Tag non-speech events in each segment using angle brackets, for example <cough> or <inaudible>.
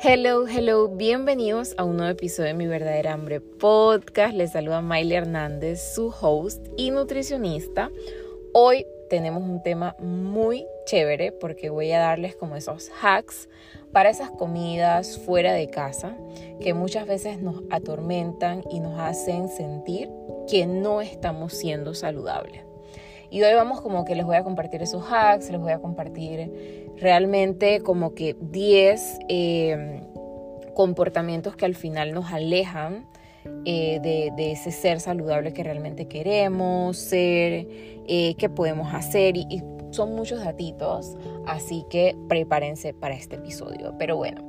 Hello, hello, bienvenidos a un nuevo episodio de Mi Verdadera Hambre Podcast. Les saluda Miley Hernández, su host y nutricionista. Hoy tenemos un tema muy chévere porque voy a darles como esos hacks para esas comidas fuera de casa que muchas veces nos atormentan y nos hacen sentir que no estamos siendo saludables. Y hoy vamos como que les voy a compartir esos hacks, les voy a compartir realmente como que 10 em, comportamientos que al final nos alejan eh, de, ese ser saludable que realmente queremos ser, eh, que podemos hacer y, son muchos datitos, así que prepárense para este episodio. Pero bueno,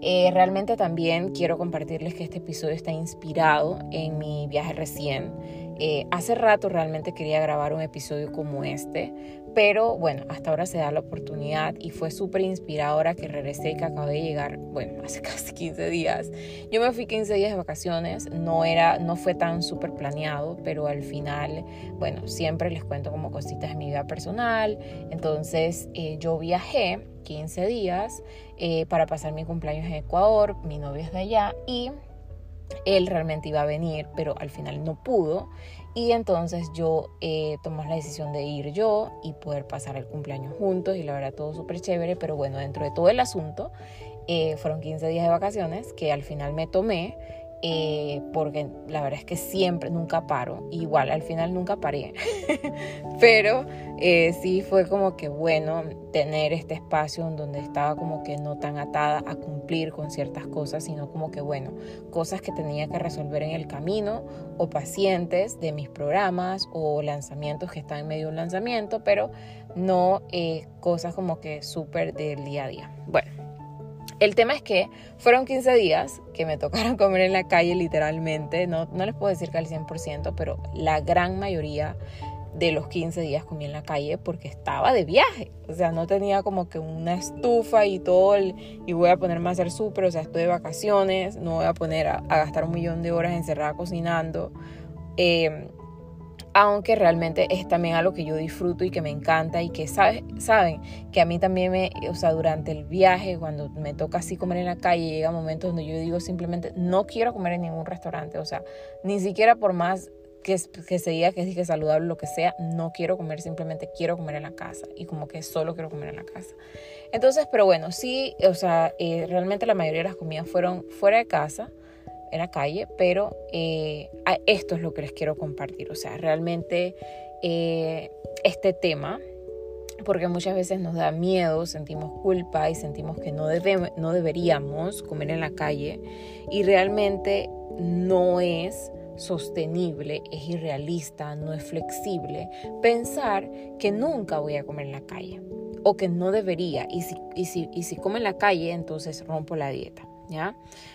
eh, realmente también quiero compartirles que este episodio está inspirado en mi viaje recién eh, hace rato realmente quería grabar un episodio como este, pero bueno, hasta ahora se da la oportunidad y fue súper inspiradora que regresé y que acabé de llegar, bueno, <laughs> hace casi 15 días. Yo me fui 15 días de vacaciones, no, era, no fue tan súper planeado, pero al final, bueno, siempre les cuento como cositas de mi vida personal. Entonces eh, yo viajé 15 días eh, para pasar mi cumpleaños en Ecuador, mi novio es de allá y él realmente iba a venir, pero al final no pudo. Y entonces yo eh, la decisión de ir yo y poder pasar el cumpleaños juntos. Y la verdad, todo súper chévere. Pero bueno, dentro de todo el asunto, eh, fueron 15 días de vacaciones que al final me tomé eh, porque la verdad es que siempre, nunca paro, igual al final nunca paré, <laughs> pero eh, sí fue como que bueno tener este espacio en donde estaba como que no tan atada a cumplir con ciertas cosas, sino como que bueno, cosas que tenía que resolver en el camino o pacientes de mis programas o lanzamientos que están en medio de un lanzamiento, pero no eh, cosas como que súper del día a día. Bueno. El tema es que fueron 15 días que me tocaron <laughs> comer en la calle literalmente, no, no les puedo decir que al 100%, pero la gran mayoría de los 15 días comí en la calle porque estaba de viaje. O sea, no tenía como que una estufa y todo, y voy a ponerme a hacer súper, o sea, estoy de vacaciones, no voy a poner a, gastar un millón de horas encerrada cocinando. Eh, aunque realmente es también algo que yo disfruto y que me encanta y que saben que a mí también me, o sea, durante el viaje, cuando me toca así comer en la calle, llega momentos donde yo digo simplemente no quiero comer en ningún restaurante, o sea, ni siquiera por más que, que se diga que es que saludable, lo que sea, no quiero comer, simplemente quiero comer en la casa y como que solo quiero comer en la casa. Entonces, pero bueno, sí, o sea, eh, realmente la mayoría de las comidas fueron fuera de casa en la calle, pero eh, esto es lo que les quiero compartir. O sea, realmente eh, este tema, porque muchas veces nos da miedo, sentimos culpa y sentimos que no, debemos, no deberíamos comer en la calle y realmente no es sostenible, es irrealista, no es flexible pensar que nunca voy a comer en la calle o que no debería y si, y si, y si como en la calle entonces rompo la dieta. ¿Ya?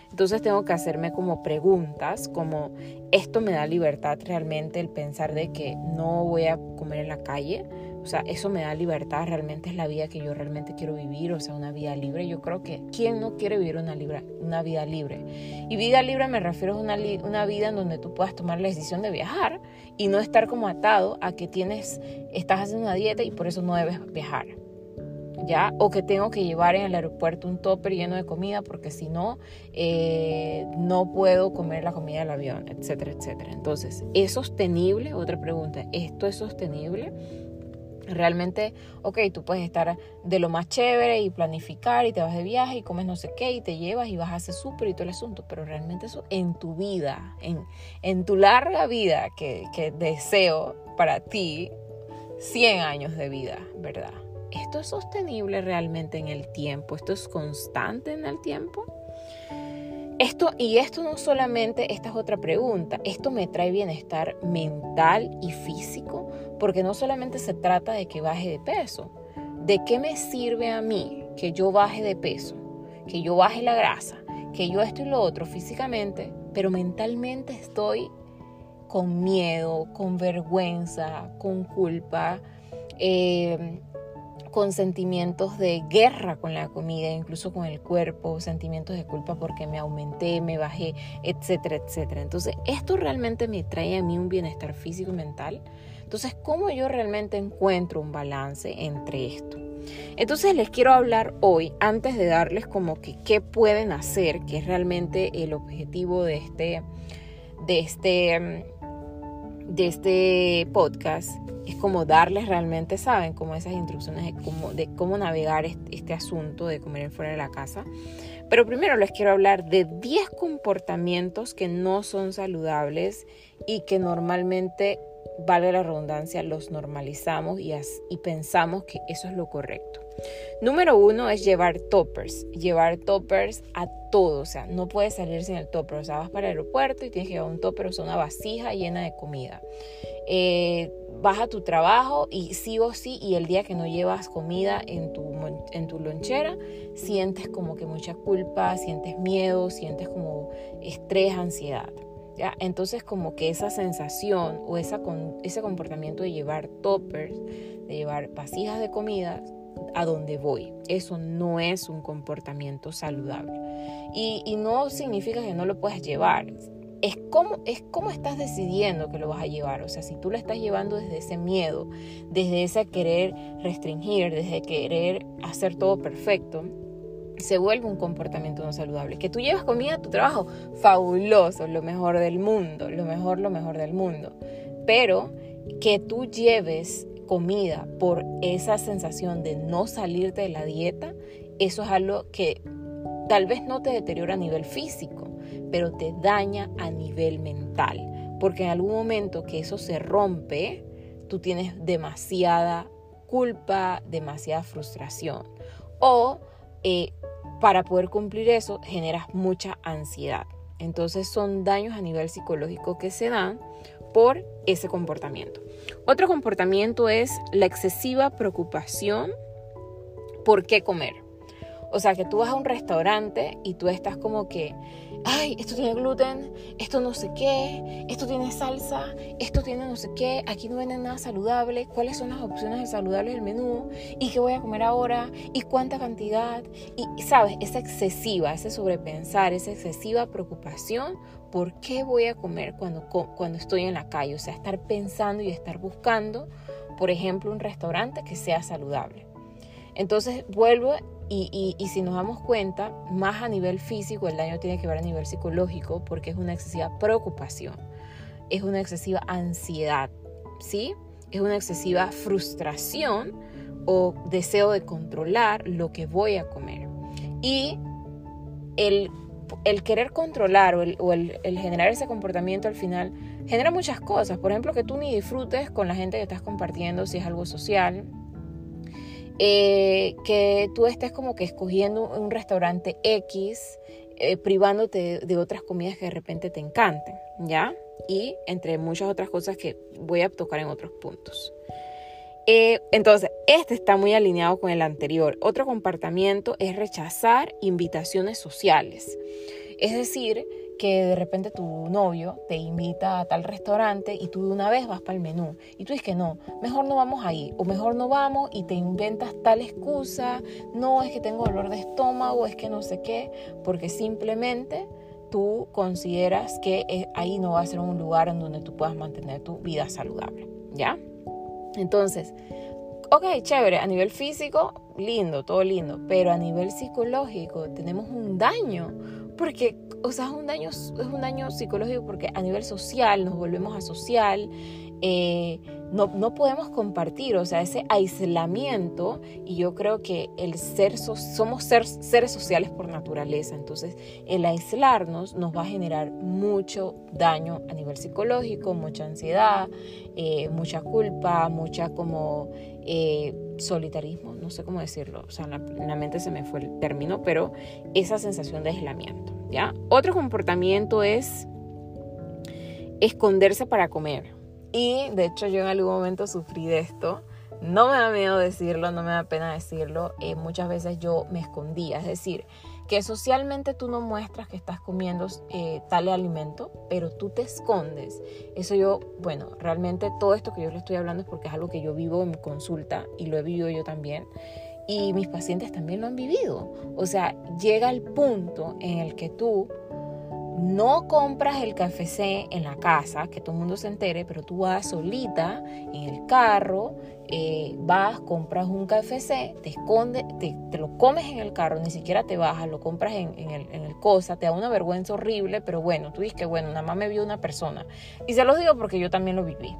Entonces tengo que hacerme como preguntas, como esto me da libertad realmente el pensar de que no voy a comer en la calle, o sea, eso me da libertad, realmente es la vida que yo realmente quiero vivir, o sea, una vida libre. Yo creo que ¿quién no quiere vivir una, una vida libre? Y vida libre me refiero a una, una vida en donde tú puedas tomar la decisión de viajar y no estar como atado a que tienes, estás haciendo una dieta y por eso no debes viajar. ¿Ya? O que tengo que llevar en el aeropuerto un topper lleno de comida porque si no, eh, no puedo comer la comida del avión, etcétera, etcétera. Entonces, ¿es sostenible? Otra pregunta, ¿esto es sostenible? Realmente, ok, tú puedes estar de lo más chévere y planificar y te vas de viaje y comes no sé qué y te llevas y vas a hacer súper y todo el asunto, pero realmente eso en tu vida, en, en tu larga vida que, que deseo para ti, 100 años de vida, ¿verdad? ¿Esto es sostenible realmente en el tiempo? ¿Esto es constante en el tiempo? Esto, y esto no solamente, esta es otra pregunta, esto me trae bienestar mental y físico, porque no solamente se trata de que baje de peso, ¿de qué me sirve a mí que yo baje de peso, que yo baje la grasa, que yo esto y lo otro físicamente, pero mentalmente estoy con miedo, con vergüenza, con culpa, eh, con sentimientos de guerra con la comida, incluso con el cuerpo, sentimientos de culpa porque me aumenté, me bajé, etcétera, etcétera. Entonces, esto realmente me trae a mí un bienestar físico y mental. Entonces, ¿cómo yo realmente encuentro un balance entre esto? Entonces les quiero hablar hoy, antes de darles como que qué pueden hacer, que es realmente el objetivo de este, de este, de este podcast, es como darles realmente, saben, como esas instrucciones de cómo, de cómo navegar este, este asunto de comer fuera de la casa. Pero primero les quiero hablar de 10 comportamientos que no son saludables y que normalmente, vale la redundancia, los normalizamos y, y pensamos que eso es lo correcto. Número uno es llevar toppers. Llevar toppers a todo. O sea, no puedes salir sin el topper. O sea, vas para el aeropuerto y tienes que llevar un topper, o sea, una vasija llena de comida. Eh, vas a tu trabajo y sí o sí, y el día que no llevas comida en tu, en tu lonchera, sientes como que mucha culpa, sientes miedo, sientes como estrés, ansiedad. Entonces como que esa sensación o esa, ese comportamiento de llevar toppers, de llevar vasijas de comida a donde voy, eso no es un comportamiento saludable. Y, y no significa que no lo puedas llevar es cómo, es cómo estás decidiendo que lo vas a llevar. O sea, si tú lo estás llevando desde ese miedo, desde ese querer restringir, desde querer hacer todo perfecto, se vuelve un comportamiento no saludable. Que tú llevas comida a tu trabajo, fabuloso, lo mejor del mundo, lo mejor, lo mejor del mundo. Pero que tú lleves comida por esa sensación de no salirte de la dieta, eso es algo que tal vez no te deteriora a nivel físico, pero te daña a nivel mental, porque en algún momento que eso se rompe, tú tienes demasiada culpa, demasiada frustración. O eh, para poder cumplir eso generas mucha ansiedad. Entonces son daños a nivel psicológico que se dan por ese comportamiento. Otro comportamiento es la excesiva preocupación por qué comer. O sea, que tú vas a un restaurante y tú estás como que, ay, esto tiene gluten, esto no sé qué, esto tiene salsa, esto tiene no sé qué, aquí no venden nada saludable, cuáles son las opciones de saludables del menú y qué voy a comer ahora y cuánta cantidad. Y, sabes, esa excesiva, ese sobrepensar, esa excesiva preocupación por qué voy a comer cuando, cuando estoy en la calle. O sea, estar pensando y estar buscando, por ejemplo, un restaurante que sea saludable. Entonces vuelvo y, si nos damos cuenta, más a nivel físico, el daño tiene que ver a nivel psicológico porque es una excesiva preocupación, es una excesiva ansiedad, ¿sí? Es una excesiva frustración o deseo de controlar lo que voy a comer. Y el, querer controlar o, el, el generar ese comportamiento al final genera muchas cosas. Por ejemplo, que tú ni disfrutes con la gente que estás compartiendo si es algo social eh, que tú estés como que escogiendo un restaurante X, eh, privándote de, otras comidas que de repente te encanten, ¿ya? Y entre muchas otras cosas que voy a tocar en otros puntos. Eh, entonces, este está muy alineado con el anterior. Otro comportamiento es rechazar invitaciones sociales. Es decir, que de repente tu novio te invita a tal restaurante y tú de una vez vas para el menú y tú dices que no, mejor no vamos ahí o mejor no vamos y te inventas tal excusa, no es que tengo dolor de estómago, es que no sé qué, porque simplemente tú consideras que eh, ahí no va a ser un lugar en donde tú puedas mantener tu vida saludable, ¿ya? Entonces, ok, chévere, a nivel físico, lindo, todo lindo, pero a nivel psicológico tenemos un daño porque, o sea, es un daño, es un daño psicológico porque a nivel social nos volvemos a social, eh, no, no, podemos compartir, o sea, ese aislamiento, y yo creo que el ser, somos seres sociales por naturaleza, entonces el aislarnos nos va a generar mucho daño a nivel psicológico, mucha ansiedad, eh, mucha culpa, mucha como eh, solitarismo, no sé cómo decirlo, o sea, en la, en la, mente se me fue el término, pero esa sensación de aislamiento, ¿ya? Otro comportamiento es esconderse para comer. Y de hecho yo en algún momento sufrí de esto. No me da miedo decirlo, no me da pena decirlo. Eh, muchas veces yo me escondía. Es decir, que socialmente tú no muestras que estás comiendo eh, tal alimento, pero tú te escondes. Eso yo, bueno, realmente todo esto que yo le estoy hablando es porque es algo que yo vivo en mi consulta y lo he vivido yo también. Y mis pacientes también lo han vivido. O sea, llega el punto en el que tú no compras el café en la casa, que todo el mundo se entere, pero tú vas solita en el carro, eh, vas, compras un KFC, te esconde, te, lo comes en el carro, ni siquiera te bajas, lo compras en, el, en, el, cosa, te da una vergüenza horrible, pero bueno, tú dices que bueno, nada más me vio una persona. Y se los digo porque yo también lo viví.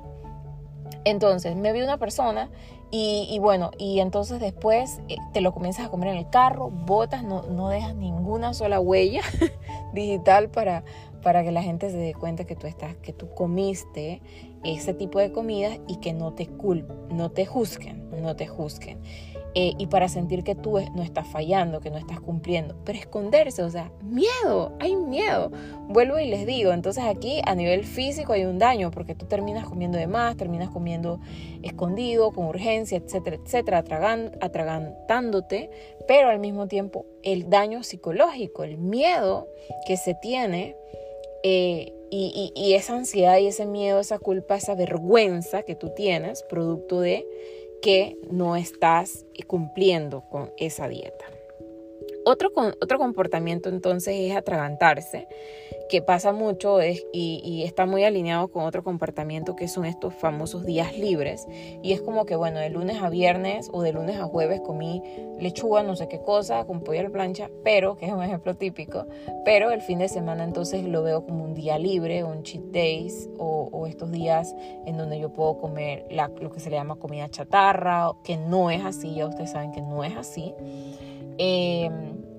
Entonces, me vio una persona y, bueno, y entonces después eh, te lo comienzas a comer en el carro, botas, no, no dejas ninguna sola huella <laughs> digital para, para que la gente se dé cuenta que tú estás, que tú comiste ese tipo de comidas y que no te cul no te juzguen, no te juzguen. Eh, y para sentir que tú no estás fallando, que no estás cumpliendo. Pero esconderse, o sea, miedo, hay miedo. Vuelvo y les digo, entonces aquí a nivel físico hay un daño porque tú terminas comiendo de más, terminas comiendo escondido, con urgencia, etcétera, etcétera, atragantándote, pero al mismo tiempo el daño psicológico, el miedo que se tiene. Eh, y, esa ansiedad y ese miedo, esa culpa, esa vergüenza que tú tienes, producto de que no estás cumpliendo con esa dieta. Otro, otro comportamiento entonces es atragantarse, que pasa mucho y, está muy alineado con otro comportamiento que son estos famosos días libres. Y es como que, bueno, de lunes a viernes o de lunes a jueves comí lechuga, no sé qué cosa, con pollo a la plancha, pero, que es un ejemplo típico, pero el fin de semana entonces lo veo como un día libre, un cheat days o, estos días en donde yo puedo comer lo que se llama comida chatarra, que no es así, ya ustedes saben que no es así. Em,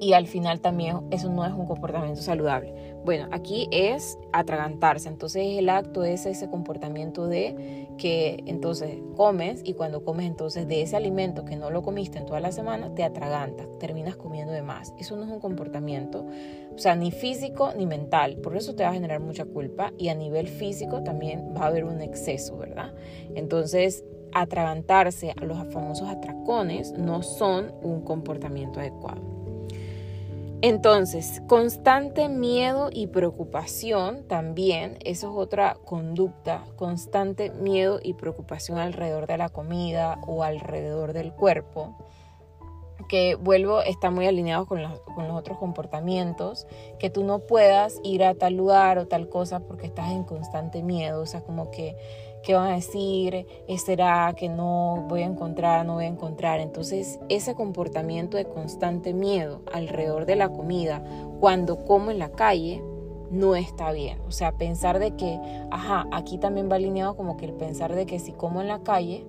y al final también eso no es un comportamiento saludable. Bueno, aquí es atragantarse, entonces el acto es ese comportamiento de que entonces comes y cuando comes entonces de ese alimento que no lo comiste en toda la semana, te atragantas, terminas comiendo de más. Eso no es un comportamiento, o sea, ni físico ni mental, por eso te va a generar mucha culpa y a nivel físico también va a haber un exceso, ¿verdad? Entonces atragantarse a los famosos atracones no son un comportamiento adecuado. Entonces, constante miedo y preocupación también, eso es otra conducta, constante miedo y preocupación alrededor de la comida o alrededor del cuerpo, que vuelvo, está muy alineado con los, otros comportamientos, que tú no puedas ir a tal lugar o tal cosa porque estás en constante miedo, o sea, como que ¿Qué van a decir? ¿Será que no voy a encontrar, no voy a encontrar? Entonces, ese comportamiento de constante miedo alrededor de la comida, cuando como en la calle, no está bien. O sea, pensar de que, ajá, aquí también va alineado como que el pensar de que si como en la calle,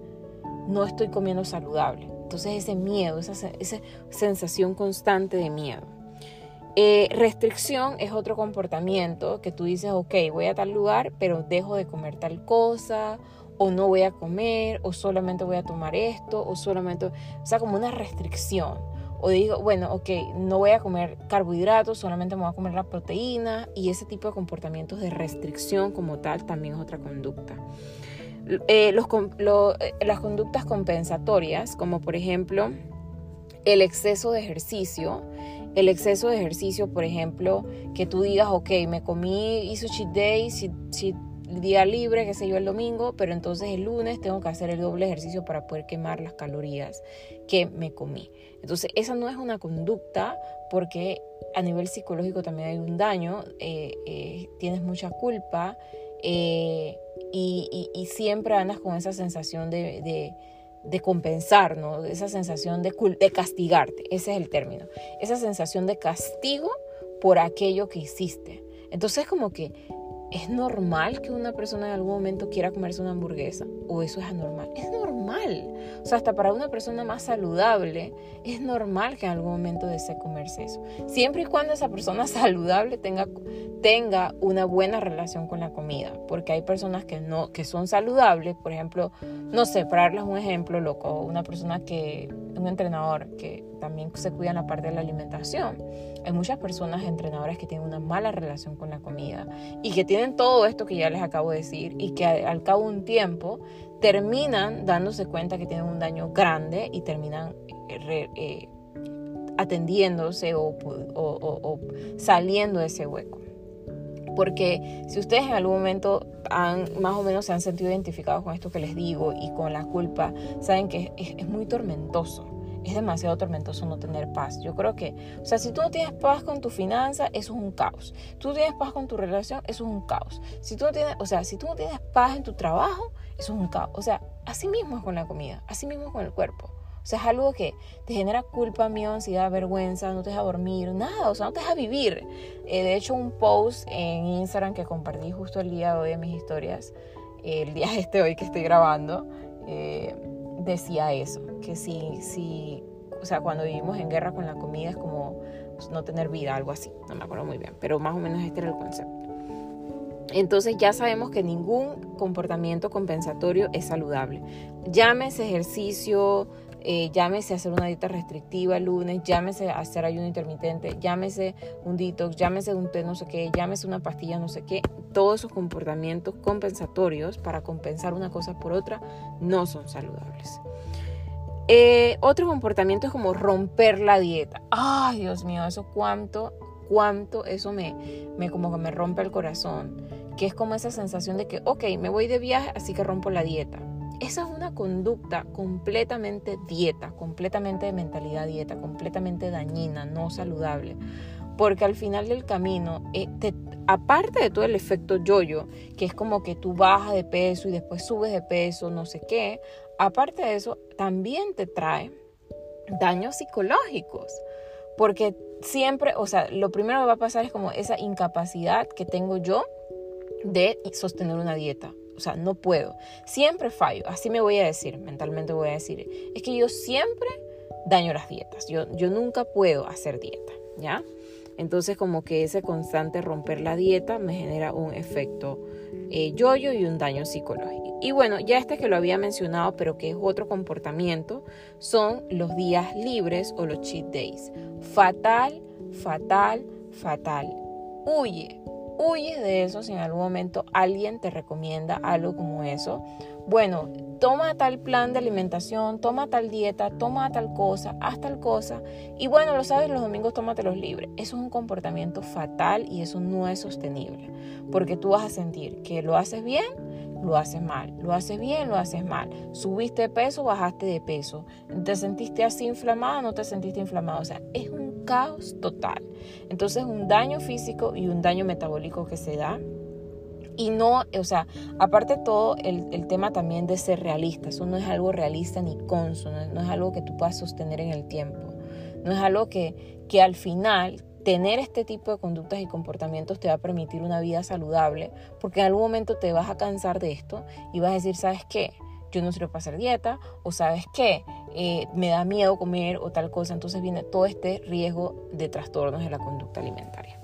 no estoy comiendo saludable. Entonces ese miedo, esa, esa sensación constante de miedo. Eh, restricción es otro comportamiento que tú dices, ok, voy a tal lugar, pero dejo de comer tal cosa, o no voy a comer, o solamente voy a tomar esto, o solamente, o sea, como una restricción. O digo, bueno, ok, no voy a comer carbohidratos, solamente me voy a comer la proteína, y ese tipo de comportamientos de restricción como tal también es otra conducta. Eh, eh, las conductas compensatorias, como por ejemplo el exceso de ejercicio, el exceso de ejercicio, por ejemplo, que tú digas, ok, me comí, hizo cheat day, día libre, qué sé yo, el domingo, pero entonces el lunes tengo que hacer el doble ejercicio para poder quemar las calorías que me comí. Entonces, esa no es una conducta porque a nivel psicológico también hay un daño, eh, eh, tienes mucha culpa eh, y, siempre andas con esa sensación de compensar, ¿no? Esa sensación de, de castigarte, ese es el término. Esa sensación de castigo por aquello que hiciste. Entonces como que es normal que una persona en algún momento quiera comerse una hamburguesa o eso es anormal. Es normal. O sea, hasta para una persona más saludable es normal que en algún momento desee comerse eso. Siempre y cuando esa persona <laughs> saludable tenga, tenga una buena relación con la comida. Porque hay personas que no, que son saludables, por ejemplo, no sé, para darles un ejemplo loco, una persona que, un entrenador que también se cuida en la parte de la alimentación. Hay muchas personas entrenadoras que tienen una mala relación con la comida y que tienen todo esto que ya les acabo de decir y que al cabo de un tiempo terminan dándose cuenta que tienen un daño grande y terminan eh, eh, atendiéndose o, saliendo de ese hueco. Porque si ustedes en algún momento han, más o menos se han sentido identificados con esto que les digo y con la culpa, saben que es muy tormentoso es demasiado tormentoso no tener paz. Yo creo que, o sea, si tú no tienes paz con tu finanza, eso es un caos. Tú tienes paz con tu relación, eso es un caos. Si tú no tienes, o sea, si tú no tienes paz en tu trabajo, eso es un caos. O sea, Así mismo es con la comida, así mismo es con el cuerpo. O sea, es algo que te genera culpa, miedo, ansiedad, vergüenza, no te deja dormir, nada, o sea, no te deja vivir. Eh, de hecho, un post en Instagram que compartí justo el día de hoy en mis historias, el día <laughs> este hoy que estoy grabando, eh, decía eso, que si, si, o sea, cuando vivimos en guerra con la comida es como no tener vida, algo así, no me acuerdo muy bien, pero más o menos este era el concepto. Entonces ya sabemos que ningún comportamiento compensatorio es saludable. Llámese ejercicio, eh, llámese hacer una dieta restrictiva el lunes, llámese hacer ayuno intermitente, llámese un detox, llámese un té no sé qué, llámese una pastilla no sé qué, todos esos comportamientos compensatorios para compensar una cosa por otra no son saludables. Eh, otro comportamiento es como romper la dieta. Ay, Dios mío, eso cuánto, cuánto, eso me, me como que me rompe el corazón. Que es como esa sensación de que, ok, me voy de viaje, así que rompo la dieta. Esa es una conducta completamente dieta, completamente de mentalidad dieta, completamente dañina, no saludable. Porque al final del camino, eh, aparte de todo el efecto yoyo, que es como que tú bajas de peso y después subes de peso, no sé qué, aparte de eso, también te trae daños psicológicos. Porque siempre, o sea, lo primero que va a pasar es como esa incapacidad que tengo yo de sostener una dieta o sea, no puedo. Siempre fallo. Así me voy a decir, mentalmente voy a decir. Es que yo siempre daño las dietas. Yo, yo nunca puedo hacer dieta, ¿ya? Entonces como que ese constante romper la dieta me genera un efecto eh, yoyo y un daño psicológico. Y bueno, ya este que lo había mencionado, pero que es otro comportamiento, son los días libres o los cheat days. Fatal, fatal, fatal. Huye, Huye de eso si en algún momento alguien te recomienda algo como eso. Bueno, toma tal plan de alimentación, toma tal dieta, toma tal cosa, haz tal cosa. Y bueno, lo sabes, los domingos tómatelos libres. Eso es un comportamiento fatal y eso no es sostenible. Porque tú vas a sentir que lo haces bien, lo haces mal. Lo haces bien, lo haces mal. Subiste de peso, bajaste de peso. Te sentiste así inflamado, no te sentiste inflamado. O sea, es un caos total. Entonces un daño físico y un daño metabólico que se da. Y no, o sea, aparte todo, el, tema también de ser realista. Eso no es algo realista ni consono, no es algo que tú puedas sostener en el tiempo. No es algo que, que al final tener este tipo de conductas y comportamientos te va a permitir una vida saludable, porque en algún momento te vas a cansar de esto y vas a decir, ¿sabes qué? yo no para hacer dieta, o sabes qué, eh, me da miedo comer o tal cosa, entonces viene todo este riesgo de trastornos de la conducta alimentaria.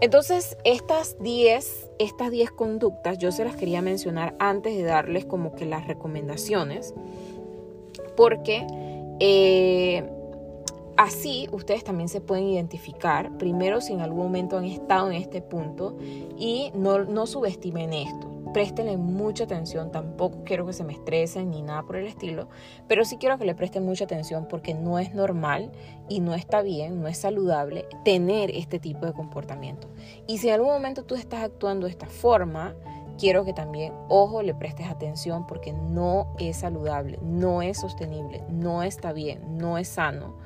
Entonces, estas 10 estas conductas yo se las quería mencionar antes de darles como que las recomendaciones, porque eh, así ustedes también se pueden identificar, primero si en algún momento han estado en este punto y no, no subestimen esto préstenle mucha atención, tampoco quiero que se me estresen ni nada por el estilo, pero sí quiero que le presten mucha atención porque no es normal y no está bien, no es saludable tener este tipo de comportamiento. Y si en algún momento tú estás actuando de esta forma, quiero que también, ojo, le prestes atención porque no es saludable, no es sostenible, no está bien, no es sano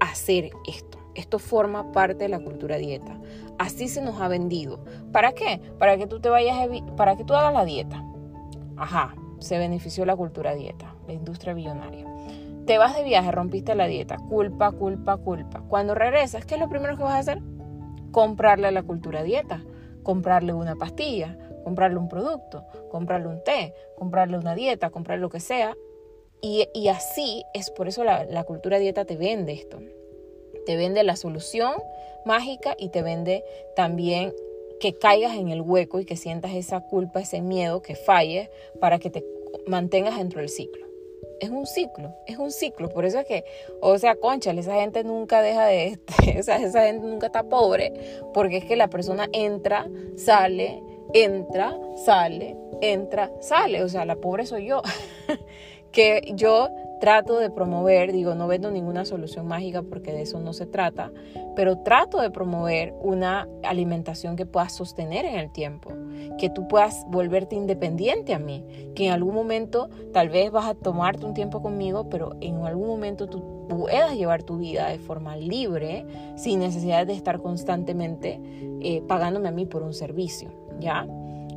hacer esto. Esto forma parte de la cultura dieta. Así se nos ha vendido. ¿Para qué? Para que tú te vayas, para que tú hagas la dieta. Ajá, se benefició la cultura dieta, la industria billonaria. Te vas de viaje, rompiste la dieta, culpa, culpa, culpa. Cuando regresas, ¿qué es lo primero que vas a hacer? Comprarle a la cultura dieta, comprarle una pastilla, comprarle un producto, comprarle un té, comprarle una dieta, comprarle lo que sea. Y, así es por eso la, la cultura dieta te vende esto. Te vende la solución mágica y te vende también que caigas en el hueco y que sientas esa culpa, ese miedo, que falles para que te mantengas dentro del ciclo. Es un ciclo, es un ciclo. Por eso es que, o sea, conchale, esa gente nunca deja de, <laughs> esa gente nunca está pobre, porque es que la persona entra, sale, entra, sale, entra, sale. O sea, la pobre soy yo. <laughs> que yo trato de promover, digo, no vendo ninguna solución mágica porque de eso no se trata, pero trato de promover una alimentación que puedas sostener en el tiempo, que tú puedas volverte independiente a mí, que en algún momento tal vez vas a tomarte un tiempo conmigo, pero en algún momento tú puedas llevar tu vida de forma libre, sin necesidad de estar constantemente eh, pagándome a mí por un servicio, ¿ya?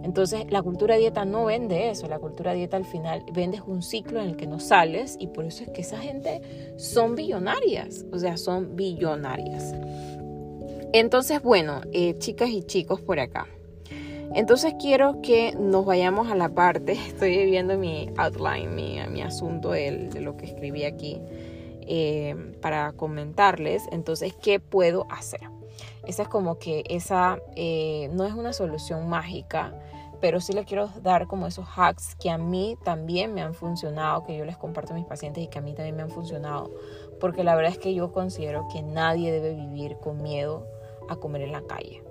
Entonces la cultura dieta no vende eso, la cultura dieta al final vende un ciclo en el que no sales y por eso es que esa gente son billonarias, o sea, son billonarias. Entonces, bueno, eh, chicas y chicos por acá. Entonces quiero que nos vayamos a la parte, <laughs> estoy viendo mi outline, mi, mi asunto de, de, lo que escribí aquí eh, para comentarles. Entonces, ¿qué puedo hacer? Esa es como que esa eh, no es una solución mágica, pero sí le quiero dar como esos hacks que a mí también me han funcionado, que yo les comparto a mis pacientes y que a mí también me han funcionado, porque la verdad es que yo considero que nadie debe vivir con miedo a comer en la calle,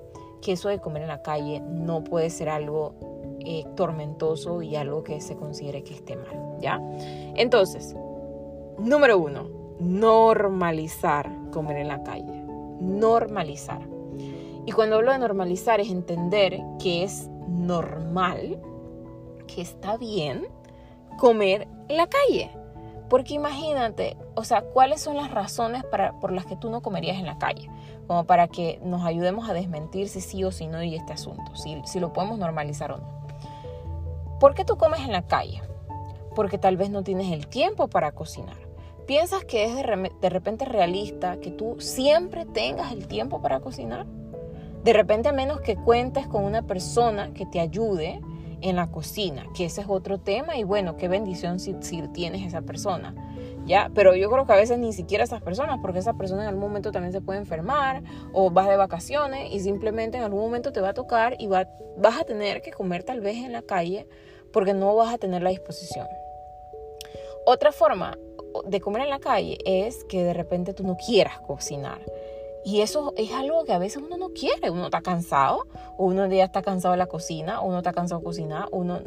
que eso de comer en la calle no puede ser algo eh, tormentoso y algo que se considere que esté mal, ¿ya? Entonces, número uno, normalizar comer en la calle normalizar. Y cuando hablo de normalizar es entender que es normal, que está bien comer en la calle. Porque imagínate, o sea, ¿cuáles son las razones para, por las que tú no comerías en la calle? Como para que nos ayudemos a desmentir si sí o si no y este asunto, si, si lo podemos normalizar o no. ¿Por qué tú comes en la calle? Porque tal vez no tienes el tiempo para cocinar ¿Piensas que es de, repente realista que tú siempre tengas el tiempo para cocinar? De repente a menos que cuentes con una persona que te ayude en la cocina, que ese es otro tema y bueno, qué bendición si, tienes esa persona. ¿Ya? Pero yo creo que a veces ni siquiera esas personas, porque esa persona en algún momento también se puede enfermar o vas de vacaciones y simplemente en algún momento te va a tocar y va, vas a tener que comer tal vez en la calle porque no vas a tener la disposición. Otra forma de comer en la calle es que de repente tú no quieras cocinar. Y eso es algo que a veces uno no quiere. Uno está cansado, o uno ya está cansado de la cocina, uno está cansado de cocinar, uno,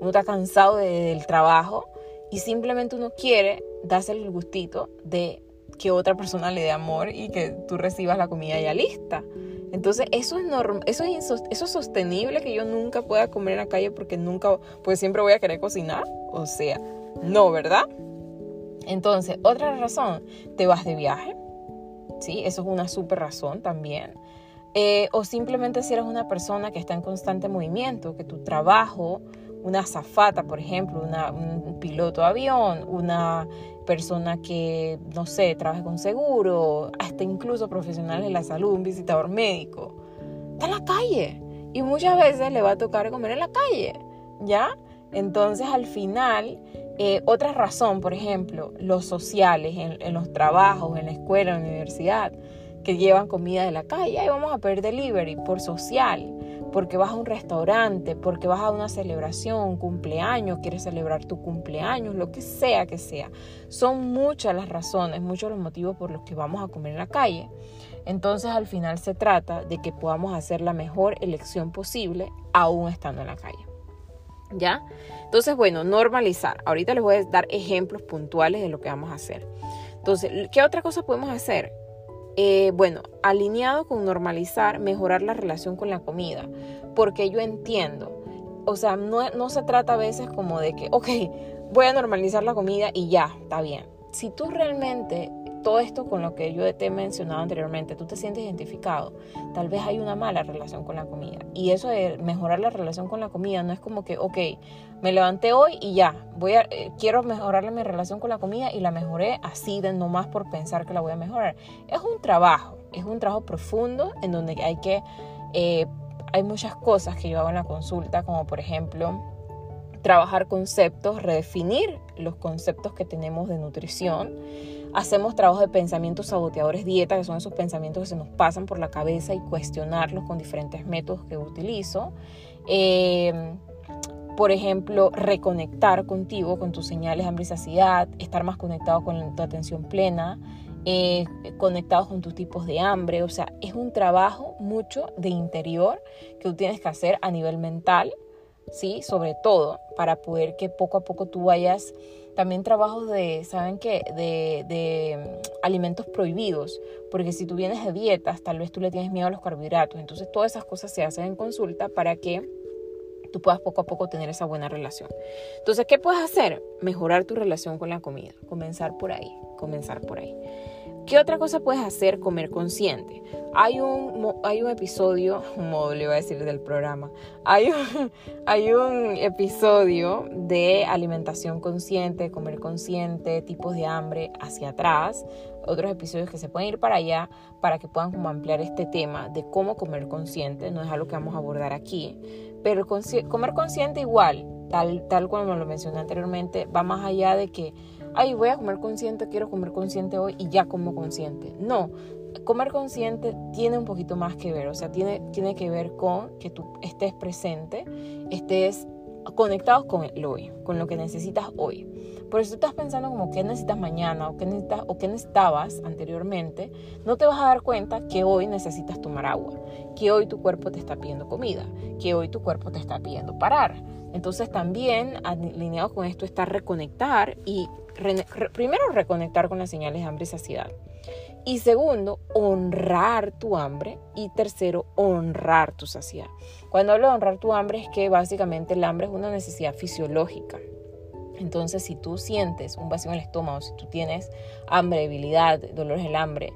uno está cansado del trabajo y simplemente uno quiere darse el gustito de que otra persona le dé amor y que tú recibas la comida ya lista. Entonces, eso es, eso, es eso es sostenible que yo nunca pueda comer en la calle porque nunca, pues siempre voy a querer cocinar. O sea, no, ¿verdad? Entonces, otra razón, te vas de viaje, ¿sí? Eso es una súper razón también. Eh, o simplemente si eres una persona que está en constante movimiento, que tu trabajo, una azafata, por ejemplo, un piloto de avión, una persona que, no sé, trabaja con seguro, hasta incluso profesionales de la salud, un visitador médico, está en la calle. Y muchas veces le va a tocar comer en la calle, ¿ya? Entonces al final eh, otra razón, por ejemplo, los sociales, en, los trabajos, en la escuela, en la universidad, que llevan comida de la calle. Ahí vamos a pedir delivery por social, porque vas a un restaurante, porque vas a una celebración, un cumpleaños, quieres celebrar tu cumpleaños, lo que sea que sea. Son muchas las razones, muchos los motivos por los que vamos a comer en la calle. Entonces al final se trata de que podamos hacer la mejor elección posible aún estando en la calle. ¿Ya? Entonces, bueno, normalizar. Ahorita les voy a dar ejemplos puntuales de lo que vamos a hacer. Entonces, ¿qué otra cosa podemos hacer? Eh, bueno, alineado con normalizar, mejorar la relación con la comida. Porque yo entiendo, o sea, no, no se trata a veces como de que, ok, voy a normalizar la comida y ya, está bien. Si tú realmente todo esto con lo que yo te he mencionado anteriormente, tú te sientes identificado, tal vez hay una mala relación con la comida. Y eso de mejorar la relación con la comida no es como que, ok, me levanté hoy y ya, voy a, eh, quiero mejorar mi relación con la comida y la mejoré así de nomás por pensar que la voy a mejorar. Es un trabajo, es un trabajo profundo en donde hay que, eh, hay muchas cosas que yo hago en la consulta, como por ejemplo, trabajar conceptos, redefinir los conceptos que tenemos de nutrición Hacemos trabajos de pensamientos saboteadores dieta, que son esos pensamientos que se nos pasan por la cabeza y cuestionarlos con diferentes métodos que utilizo. Eh, por ejemplo, reconectar contigo, con tus señales de hambre y saciedad, estar más conectado con tu atención plena, eh, conectados con tus tipos de hambre. O sea, es un trabajo mucho de interior que tú tienes que hacer a nivel mental, ¿sí? Sobre todo, para poder que poco a poco tú vayas también trabajos de, ¿saben qué? De, de, mm, alimentos prohibidos, porque si tú vienes de dietas, tal vez tú le tienes miedo a los carbohidratos. Entonces todas esas cosas se hacen en consulta para que tú puedas poco a poco tener esa buena relación. Entonces, ¿qué puedes hacer? Mejorar tu relación con la comida. Comenzar por ahí, comenzar por ahí. ¿Qué otra cosa puedes hacer? Comer consciente. Hay un, hay un episodio, <laughs> un módulo iba a decir del programa, hay un, <laughs> hay un episodio de alimentación consciente, comer consciente, tipos de hambre hacia atrás, otros episodios que se pueden ir para allá para que puedan ampliar este tema de cómo comer consciente, no es algo que vamos a abordar aquí, pero comer consciente igual, tal, tal como lo mencioné anteriormente, va más allá de que ay, voy a comer consciente, quiero comer consciente hoy y ya como consciente. No, comer consciente tiene un poquito más que ver, o sea, tiene, tiene que ver con que tú estés presente, estés conectados con el hoy, con lo que necesitas hoy. Por eso estás pensando como qué necesitas mañana o qué, necesitas, o qué necesitabas anteriormente, no te vas a dar cuenta que hoy necesitas tomar agua, que hoy tu cuerpo te está pidiendo comida, que hoy tu cuerpo te está pidiendo parar. Entonces también alineado con esto está reconectar y primero reconectar con las señales de hambre y saciedad. Y segundo, honrar tu hambre. Y tercero, honrar tu saciedad. Cuando hablo de honrar tu hambre es que básicamente el hambre es una necesidad fisiológica. Entonces, si tú sientes un vacío en el estómago, si tú tienes hambre, debilidad, dolores del hambre,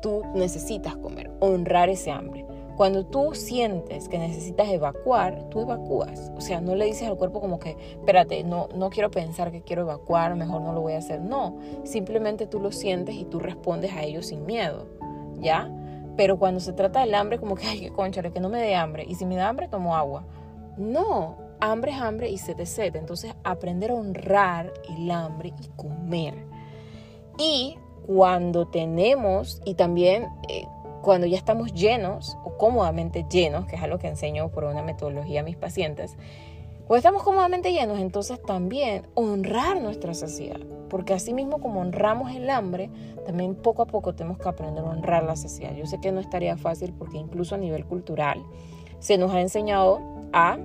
tú necesitas comer, honrar ese hambre. Cuando tú sientes que necesitas evacuar, tú evacúas. O sea, no le dices al cuerpo como que, espérate, no, no quiero pensar que quiero evacuar, mejor no lo voy a hacer. No, simplemente tú lo sientes y tú respondes a ello sin miedo, ¿ya? Pero cuando se trata del hambre, como que, ay, conchale, que no me dé hambre. Y si me da hambre, tomo agua. No, hambre es hambre y sed es sed. Entonces, aprender a honrar el hambre y comer. Y cuando tenemos, y también... Eh, cuando ya estamos llenos o cómodamente llenos, que es algo que enseño por una metodología a mis pacientes, cuando estamos cómodamente llenos, entonces también honrar nuestra saciedad, porque así mismo como honramos el hambre, también poco a poco tenemos que aprender a honrar la saciedad. Yo sé que no es tarea fácil porque incluso a nivel cultural se nos ha enseñado a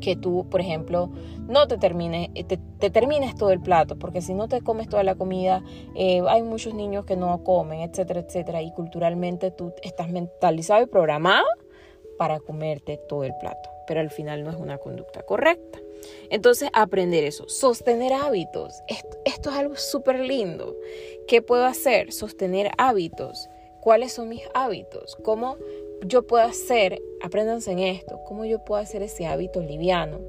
que tú, por ejemplo, no te termines, eh, te, termines todo el plato, porque si no te comes toda la comida, eh, hay muchos niños que no comen, etcétera, etcétera, y culturalmente tú estás mentalizado y programado para comerte todo el plato, pero al final no es una conducta correcta. Entonces, aprender eso, sostener hábitos, esto, esto es algo súper lindo. ¿Qué puedo hacer? Sostener hábitos. ¿Cuáles son mis hábitos? ¿Cómo yo puedo hacer, apréndanse en esto, cómo yo puedo hacer ese hábito liviano.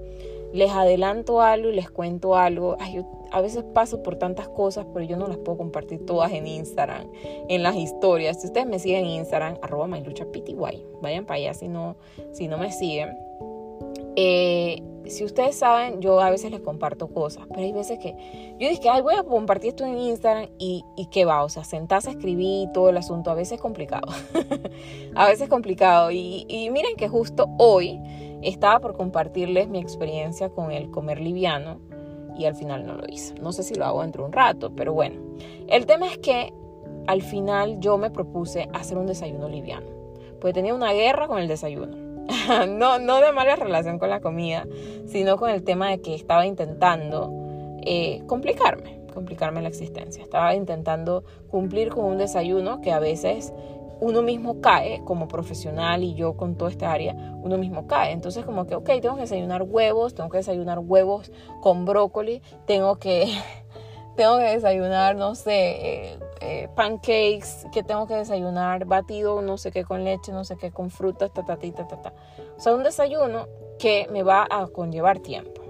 Les adelanto algo y les cuento algo. Ay, a veces paso por tantas cosas, pero yo no las puedo compartir todas en Instagram, en las historias. Si ustedes me siguen en Instagram, arroba myluchapty, vayan para allá si no, si no me siguen. Eh, si ustedes saben, yo a veces les comparto cosas, pero hay veces que yo dije, ay, voy a compartir esto en Instagram y, y qué va, o sea, sentarse a escribir todo el asunto, a veces es complicado, <laughs> a veces es complicado. Y, y miren que justo hoy estaba por compartirles mi experiencia con el comer liviano y al final no lo hice. No sé si lo hago dentro de un rato, pero bueno. El tema es que al final yo me propuse hacer un desayuno liviano, porque tenía una guerra con el desayuno. <laughs> no, no de mala relación con la comida, sino con el tema de que estaba intentando eh, complicarme, complicarme la existencia. Estaba intentando cumplir con un desayuno que a veces uno mismo cae como profesional y yo con toda esta área, uno mismo cae. Entonces como que, ok, tengo que desayunar huevos, tengo que desayunar huevos con brócoli, tengo que, tengo que desayunar, no sé, eh, eh, pancakes, que tengo que desayunar, batido, no sé qué con leche, no sé qué con frutas, ta, ta, ta, ta, ta. O sea, un desayuno que me va a conllevar tiempo.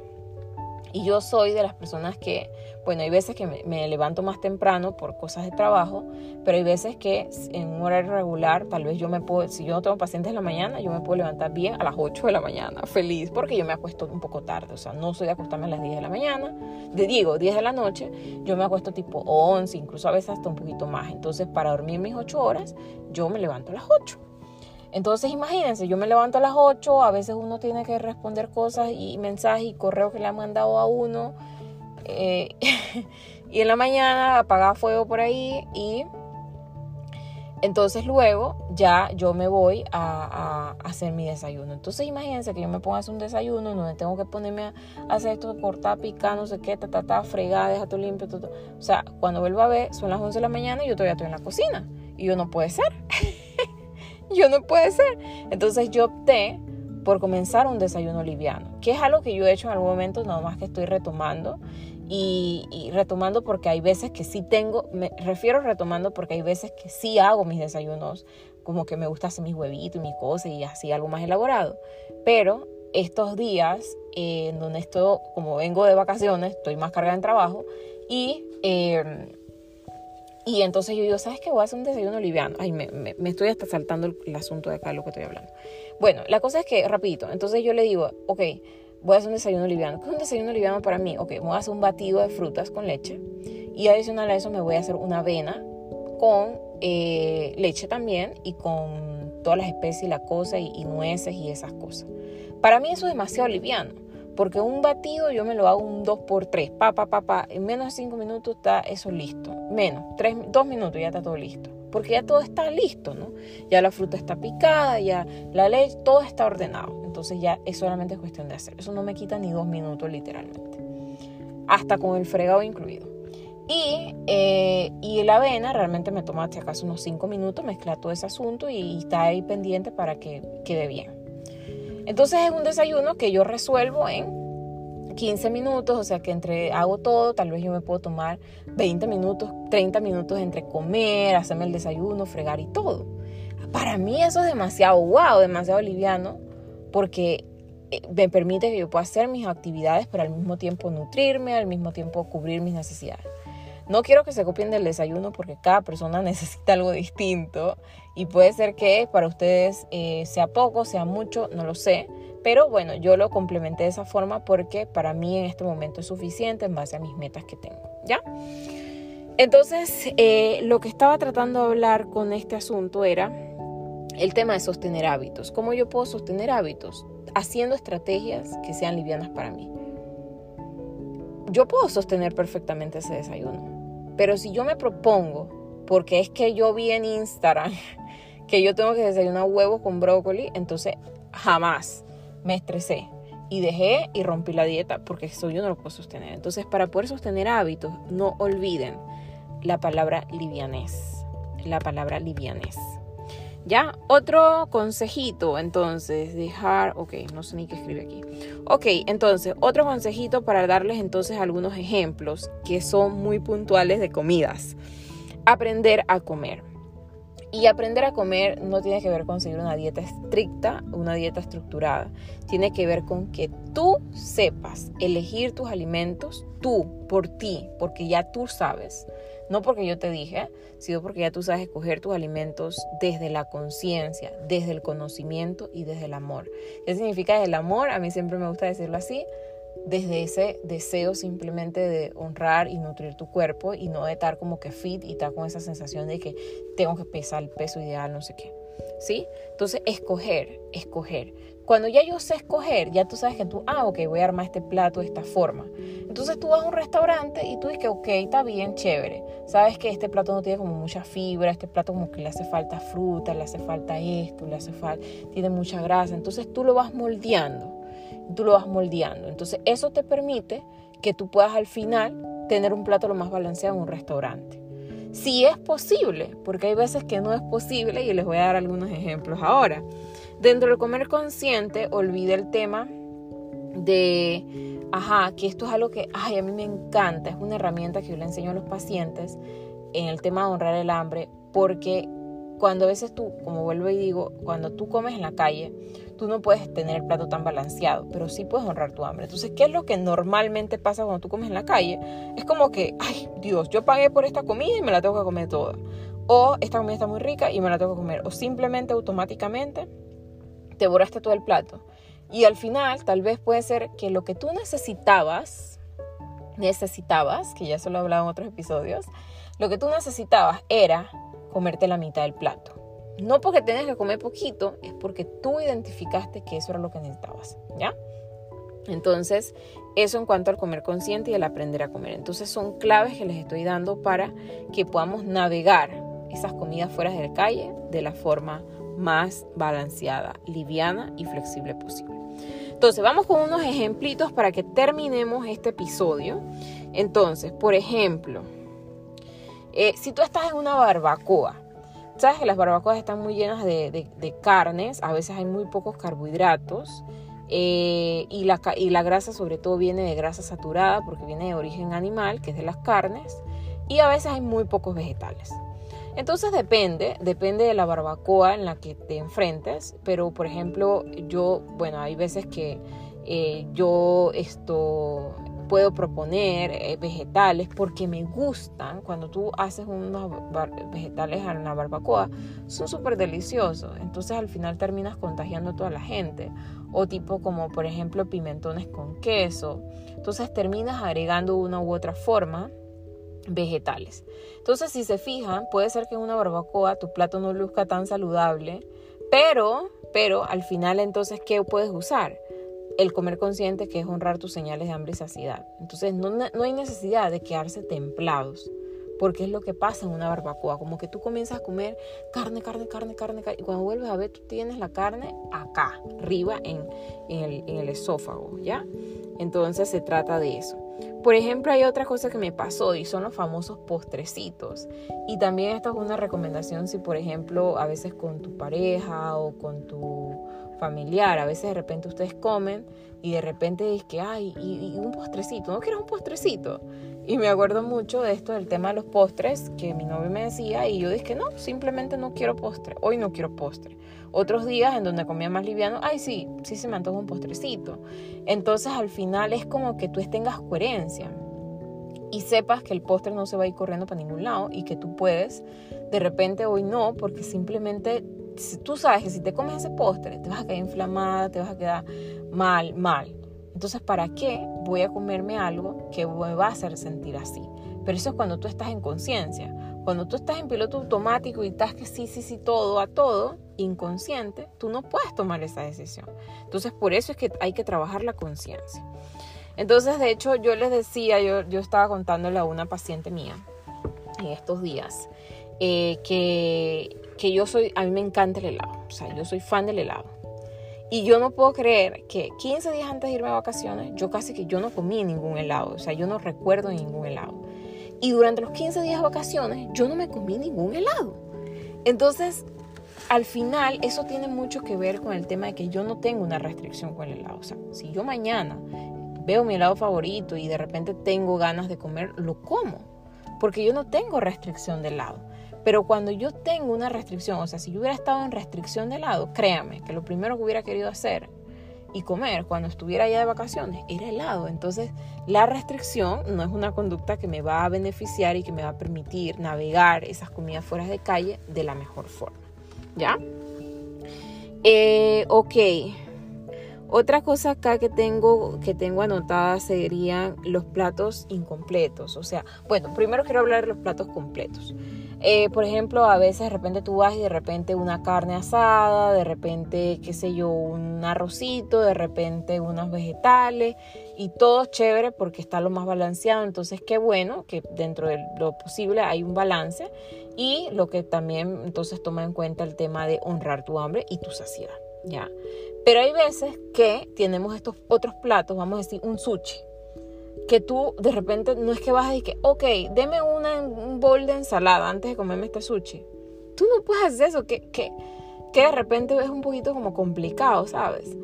Y yo soy de las personas que, bueno, hay veces que me, levanto más temprano por cosas de trabajo, pero hay veces que en un horario regular, tal vez yo me puedo, si yo no tengo pacientes en la mañana, yo me puedo levantar bien a las 8 de la mañana, feliz, porque yo me acuesto un poco tarde, o sea, no soy de acostarme a las 10 de la mañana, de, digo, 10 de la noche, yo me acuesto tipo 11, incluso a veces hasta un poquito más. Entonces, para dormir mis 8 horas, yo me levanto a las 8. Entonces imagínense, yo me levanto a las 8, a veces uno tiene que responder cosas y mensajes y correos que le han mandado a uno. Eh, <laughs> y en la mañana apaga fuego por ahí y entonces luego ya yo me voy a, hacer mi desayuno. Entonces imagínense que yo me pongo a hacer un desayuno donde tengo que ponerme a hacer esto, cortar, picar, no sé qué, ta, ta, fregar, dejar todo limpio. O sea, cuando vuelvo a ver, son las 11 de la mañana y yo todavía estoy en la cocina. Y yo no puede ser. <laughs> yo no puede ser. Entonces yo opté por comenzar un desayuno liviano, que es algo que yo he hecho en algún momento, nada más que estoy retomando. Y, retomando porque hay veces que sí tengo, me refiero retomando porque hay veces que sí hago mis desayunos, como que me gusta hacer mis huevitos y mis cosas y así algo más elaborado. Pero estos días eh, en donde estoy, como vengo de vacaciones, estoy más cargada en trabajo y eh, y entonces yo digo, ¿sabes qué? Voy a hacer un desayuno liviano. Ay, me, me, estoy hasta saltando el, asunto de acá, lo que estoy hablando. Bueno, la cosa es que, rapidito, entonces yo le digo, ok, voy a hacer un desayuno liviano. ¿Qué es un desayuno liviano para mí? Ok, voy a hacer un batido de frutas con leche. Y adicional a eso me voy a hacer una avena con eh, leche también y con todas las especies y la cosa y, y nueces y esas cosas. Para mí eso es demasiado liviano. Porque un batido yo me lo hago un 2x3, pa, pa, pa, pa. En menos de 5 minutos está eso listo. Menos, 2 minutos ya está todo listo. Porque ya todo está listo, ¿no? Ya la fruta está picada, ya la leche, todo está ordenado. Entonces ya es solamente cuestión de hacer. Eso no me quita ni 2 minutos literalmente. Hasta con el fregado incluido. Y, eh, y la avena realmente me toma si acaso unos 5 minutos mezclar todo ese asunto y está ahí pendiente para que quede bien. Entonces es un desayuno que yo resuelvo en 15 minutos, o sea que entre hago todo, tal vez yo me puedo tomar 20 minutos, 30 minutos entre comer, hacerme el desayuno, fregar y todo. Para mí eso es demasiado wow, demasiado liviano, porque eh, me permite que yo pueda hacer mis actividades, pero al mismo tiempo nutrirme, al mismo tiempo cubrir mis necesidades. No quiero que se copien del desayuno porque cada persona <laughs> necesita algo distinto y puede ser que para ustedes eh, sea poco, sea mucho, no lo sé. Pero bueno, yo lo complementé de esa forma porque para mí en este momento es suficiente en base a mis metas que tengo. ¿Ya? Entonces, eh, lo que estaba tratando de hablar con este asunto era el tema de sostener hábitos. ¿Cómo yo puedo sostener hábitos? Haciendo estrategias que sean livianas para mí. Yo puedo sostener perfectamente ese desayuno pero si yo me propongo, porque es que yo vi en Instagram <laughs> que yo tengo que desayunar huevos con brócoli, entonces jamás me estresé y dejé y rompí la dieta porque eso yo no lo puedo sostener. Entonces, para poder sostener hábitos, no olviden la palabra livianés. La palabra livianés. ¿Ya? Otro consejito, entonces, dejar, ok, no sé ni qué escribe aquí. Ok, entonces, otro consejito para darles entonces algunos ejemplos que son muy puntuales de comidas. Aprender a comer. Y aprender a comer no tiene que ver con seguir una dieta estricta, una dieta estructurada. Tiene que ver con que tú sepas elegir tus alimentos, tú, por ti, porque ya tú sabes no porque yo te dije, sino porque ya tú sabes escoger tus alimentos desde la conciencia, desde el conocimiento y desde el amor. ¿Qué significa desde el amor? A mí siempre me gusta decirlo así, desde ese deseo simplemente de honrar y nutrir tu cuerpo y no de estar como que fit y estar con esa sensación de que tengo que pesar el peso ideal, no sé qué. ¿Sí? Entonces, escoger, escoger. Cuando ya yo sé escoger, ya tú sabes que tú, ah, ok, voy a armar este plato de esta forma. Entonces tú vas a un restaurante y tú dices, ok, está bien, chévere. Sabes que este plato no tiene como mucha fibra, este plato como que le hace falta fruta, le hace falta esto, le hace falta, tiene mucha grasa. Entonces tú lo vas moldeando, tú lo vas moldeando. Entonces eso te permite que tú puedas al final tener un plato lo más balanceado en un restaurante. Si es posible, porque hay veces que no es posible y les voy a dar algunos ejemplos ahora. Dentro del comer consciente, olvide el tema de, ajá, que esto es algo que, ay, a mí me encanta, es una herramienta que yo le enseño a los pacientes en el tema de honrar el hambre, porque cuando a veces tú, como vuelvo y digo, cuando tú comes en la calle, tú no puedes tener el plato tan balanceado, pero sí puedes honrar tu hambre. Entonces, ¿qué es lo que normalmente pasa cuando tú comes en la calle? Es como que, ay, Dios, yo pagué por esta comida y me la tengo que comer toda. O esta comida está muy rica y me la tengo que comer. O simplemente automáticamente te borraste todo el plato. Y al final tal vez puede ser que lo que tú necesitabas, necesitabas, que ya se lo he hablado en otros episodios, lo que tú necesitabas era comerte la mitad del plato. No porque tengas que comer poquito, es porque tú identificaste que eso era lo que necesitabas, ¿ya? Entonces, eso en cuanto al comer consciente y al aprender a comer. Entonces, son claves que les estoy dando para que podamos navegar esas comidas fuera de la calle de la forma más balanceada, liviana y flexible posible. Entonces, vamos con unos ejemplitos para que terminemos este episodio. Entonces, por ejemplo, eh, si tú estás en una barbacoa, sabes que las barbacoas están muy llenas de, carnes, a veces hay muy pocos carbohidratos. Eh, y, la, y la grasa sobre todo viene de grasa saturada porque viene de origen animal, que es de las carnes, y a veces hay muy pocos vegetales. Entonces depende, depende de la barbacoa en la que te enfrentes, pero por ejemplo yo, bueno, hay veces que eh, yo esto puedo proponer eh, vegetales porque me gustan. Cuando tú haces unos vegetales en la barbacoa, son súper deliciosos. Entonces al final terminas contagiando a toda la gente. O tipo como por ejemplo pimentones con queso. Entonces terminas agregando una u otra forma vegetales. Entonces, si se fijan, puede ser que en una barbacoa tu plato no luzca tan saludable, pero, pero al final entonces, ¿qué puedes usar? El comer consciente, que es honrar tus señales de hambre y saciedad. Entonces, no, no hay necesidad de quedarse templados porque es lo que pasa en una barbacoa, como que tú comienzas a comer carne, carne, carne, carne, y cuando vuelves a ver tú tienes la carne acá, arriba en, el, en el esófago, ¿ya? Entonces se trata de eso. Por ejemplo, hay otra cosa que me pasó y son los famosos postrecitos. Y también esto es una recomendación si, por ejemplo, a veces con tu pareja o con tu familiar, a veces de repente ustedes comen y de repente dices que, ay, y, un postrecito, ¿no quieres un postrecito? Y me acuerdo mucho de esto, del tema de los postres, que mi novio me decía, y yo dije no, simplemente no quiero postre, hoy no quiero postre. Otros días en donde comía más liviano, ay, sí, sí se me antoja un postrecito. Entonces al final es como que tú tengas coherencia y sepas que el postre no se va a ir corriendo para ningún lado y que tú puedes, de repente hoy no, porque simplemente tú sabes que si te comes ese postre te vas a quedar inflamada, te vas a quedar mal, mal. Entonces, ¿para qué voy a comerme algo que me va a hacer sentir así? Pero eso es cuando tú estás en conciencia. Cuando tú estás en piloto automático y estás que sí, sí, sí, todo a todo, inconsciente, tú no puedes tomar esa decisión. Entonces, por eso es que hay que trabajar la conciencia. Entonces, de hecho, yo les decía, yo, yo estaba contándole a una paciente mía en estos días, eh, que, que yo soy, a mí me encanta el helado, o sea, yo soy fan del helado. Y yo no puedo creer que 15 días antes de irme a vacaciones, yo casi que yo no comí ningún helado, o sea, yo no recuerdo ningún helado. Y durante los 15 días de vacaciones, yo no me comí ningún helado. Entonces, al final, eso tiene mucho que ver con el tema de que yo no tengo una restricción con el helado. O sea, si yo mañana veo mi helado favorito y de repente tengo ganas de comer, lo como, porque yo no tengo restricción de helado. Pero cuando yo tengo una restricción, o sea, si yo hubiera estado en restricción de helado, créame que lo primero que hubiera querido hacer y comer cuando estuviera allá de vacaciones era helado. Entonces, la restricción no es una conducta que me va a beneficiar y que me va a permitir navegar esas comidas fuera de calle de la mejor forma. ¿Ya? Eh, ok. Otra cosa acá que tengo, que tengo anotada serían los platos incompletos. O sea, bueno, primero quiero hablar de los platos completos. Eh, por ejemplo, a veces de repente tú vas y de repente una carne asada, de repente, qué sé yo, un arrocito, de repente unos vegetales y todo chévere porque está lo más balanceado. Entonces, qué bueno que dentro de lo posible hay un balance y lo que también entonces toma en cuenta el tema de honrar tu hambre y tu saciedad, ¿ya? Pero hay veces que tenemos estos otros platos, vamos a decir un sushi que tú de repente no es que vas a decir que, ok, deme una, un bol de ensalada antes de comerme este sushi. Tú no puedes hacer eso, que, que, que de repente es un poquito como complicado, ¿sabes?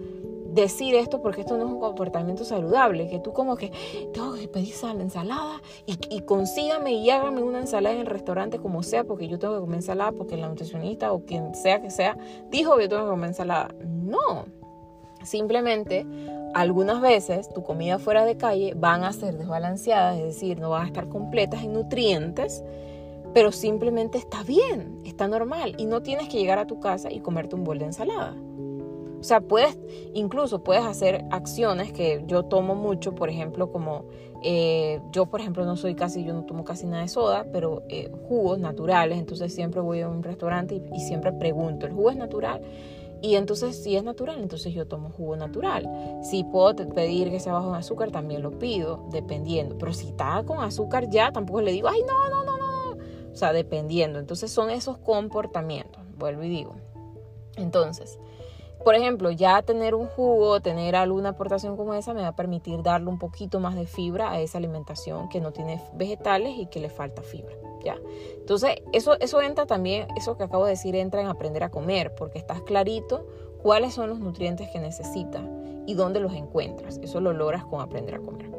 Decir esto porque esto no es un comportamiento saludable, que tú como que tengo que pedir la ensalada y, y consígame y hágame una ensalada en el restaurante como sea, porque yo tengo que comer ensalada, porque la nutricionista o quien sea que sea dijo que yo tengo que comer ensalada. No, simplemente algunas veces tu comida fuera de calle van a ser desbalanceadas, es decir, no van a estar completas en nutrientes, pero simplemente está bien, está normal y no tienes que llegar a tu casa y comerte un bol de ensalada. O sea, puedes, incluso puedes hacer acciones que yo tomo mucho, por ejemplo, como eh, yo, por ejemplo, no soy casi, yo no tomo casi nada de soda, pero eh, jugos naturales, entonces siempre voy a un restaurante y, siempre pregunto, ¿el jugo es natural? Y entonces, si es natural, entonces yo tomo jugo natural. Si puedo pedir que sea bajo en azúcar, también lo pido, dependiendo. Pero si está con azúcar ya, tampoco le digo, ay, no, no, no, no. O sea, dependiendo. Entonces, son esos comportamientos. Vuelvo y digo. Entonces, por ejemplo, ya tener un jugo, tener alguna aportación como esa, me va a permitir darle un poquito más de fibra a esa alimentación que no tiene vegetales y que le falta fibra. ¿ya? Entonces, eso, eso entra también, eso que acabo de decir, entra en aprender a comer, porque estás clarito cuáles son los nutrientes que necesitas y dónde los encuentras. Eso lo logras con aprender a comer.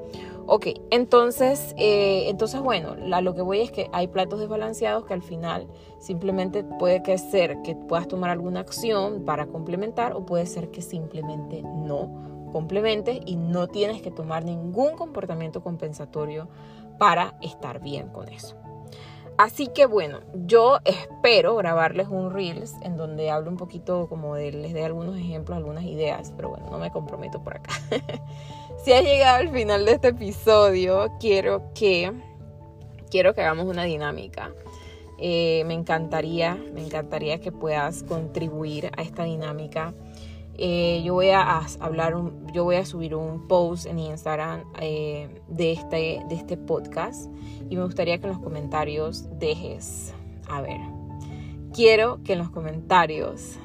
Ok, entonces, eh, entonces bueno, lo que voy es que hay platos desbalanceados que al final simplemente puede que ser que puedas tomar alguna acción para complementar o puede ser que simplemente no complementes y no tienes que tomar ningún comportamiento compensatorio para estar bien con eso. Así que bueno, yo espero grabarles un Reels en donde hablo un poquito como de, les dé algunos ejemplos, algunas ideas, pero bueno, no me comprometo por acá. <laughs> si has llegado al final de este episodio, quiero que, quiero que hagamos una dinámica. Eh, me encantaría, me encantaría que puedas contribuir a esta dinámica eh, yo voy a hablar, yo voy a subir un post en Instagram eh, de, este, de este podcast y me gustaría que en los comentarios dejes, a ver, quiero que en los comentarios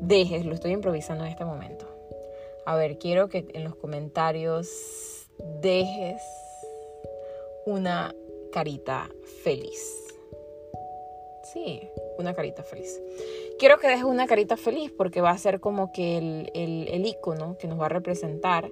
dejes, lo estoy improvisando en este momento, a ver, quiero que en los comentarios dejes una carita feliz. Sí, una carita feliz. Quiero que dejes una carita feliz porque va a ser como que el, el, icono que nos va a representar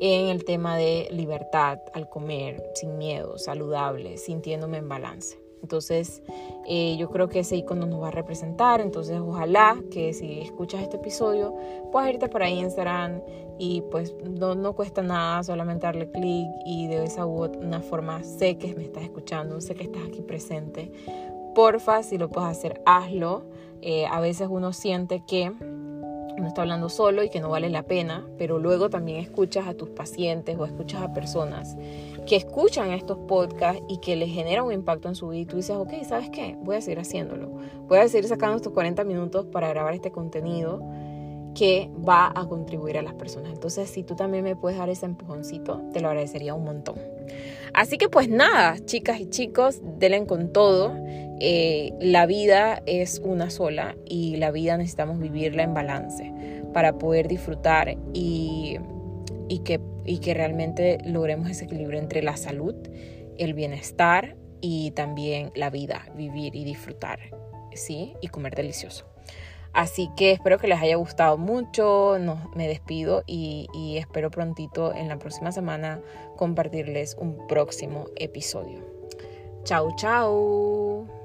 en el tema de libertad al comer, sin miedo, saludable, sintiéndome en balance. Entonces, eh, yo creo que ese icono nos va a representar. Entonces, ojalá que si escuchas este episodio, puedas irte por ahí en Instagram y pues no, no cuesta nada, solamente darle clic y de esa u una forma sé que me estás escuchando, sé que estás aquí presente porfa, si lo puedes hacer, hazlo. Eh, a veces uno siente que uno está hablando solo y que no vale la pena, pero luego también escuchas a tus pacientes o escuchas a personas que escuchan estos podcasts y que les genera un impacto en su vida y tú dices, ok, ¿sabes qué? Voy a seguir haciéndolo. Voy a seguir sacando estos 40 minutos para grabar este contenido que va a contribuir a las personas. Entonces, si tú también me puedes dar ese empujoncito, te lo agradecería un montón. Así que pues nada, chicas y chicos, denle con todo. Eh, la vida es una sola y la vida necesitamos vivirla en balance para poder disfrutar y, que, realmente logremos ese equilibrio entre la salud, el bienestar y también la vida, vivir y disfrutar, ¿sí? Y comer delicioso. Así que espero que les haya gustado mucho, me despido y, y espero prontito en la próxima semana compartirles un próximo episodio. Chao, chao.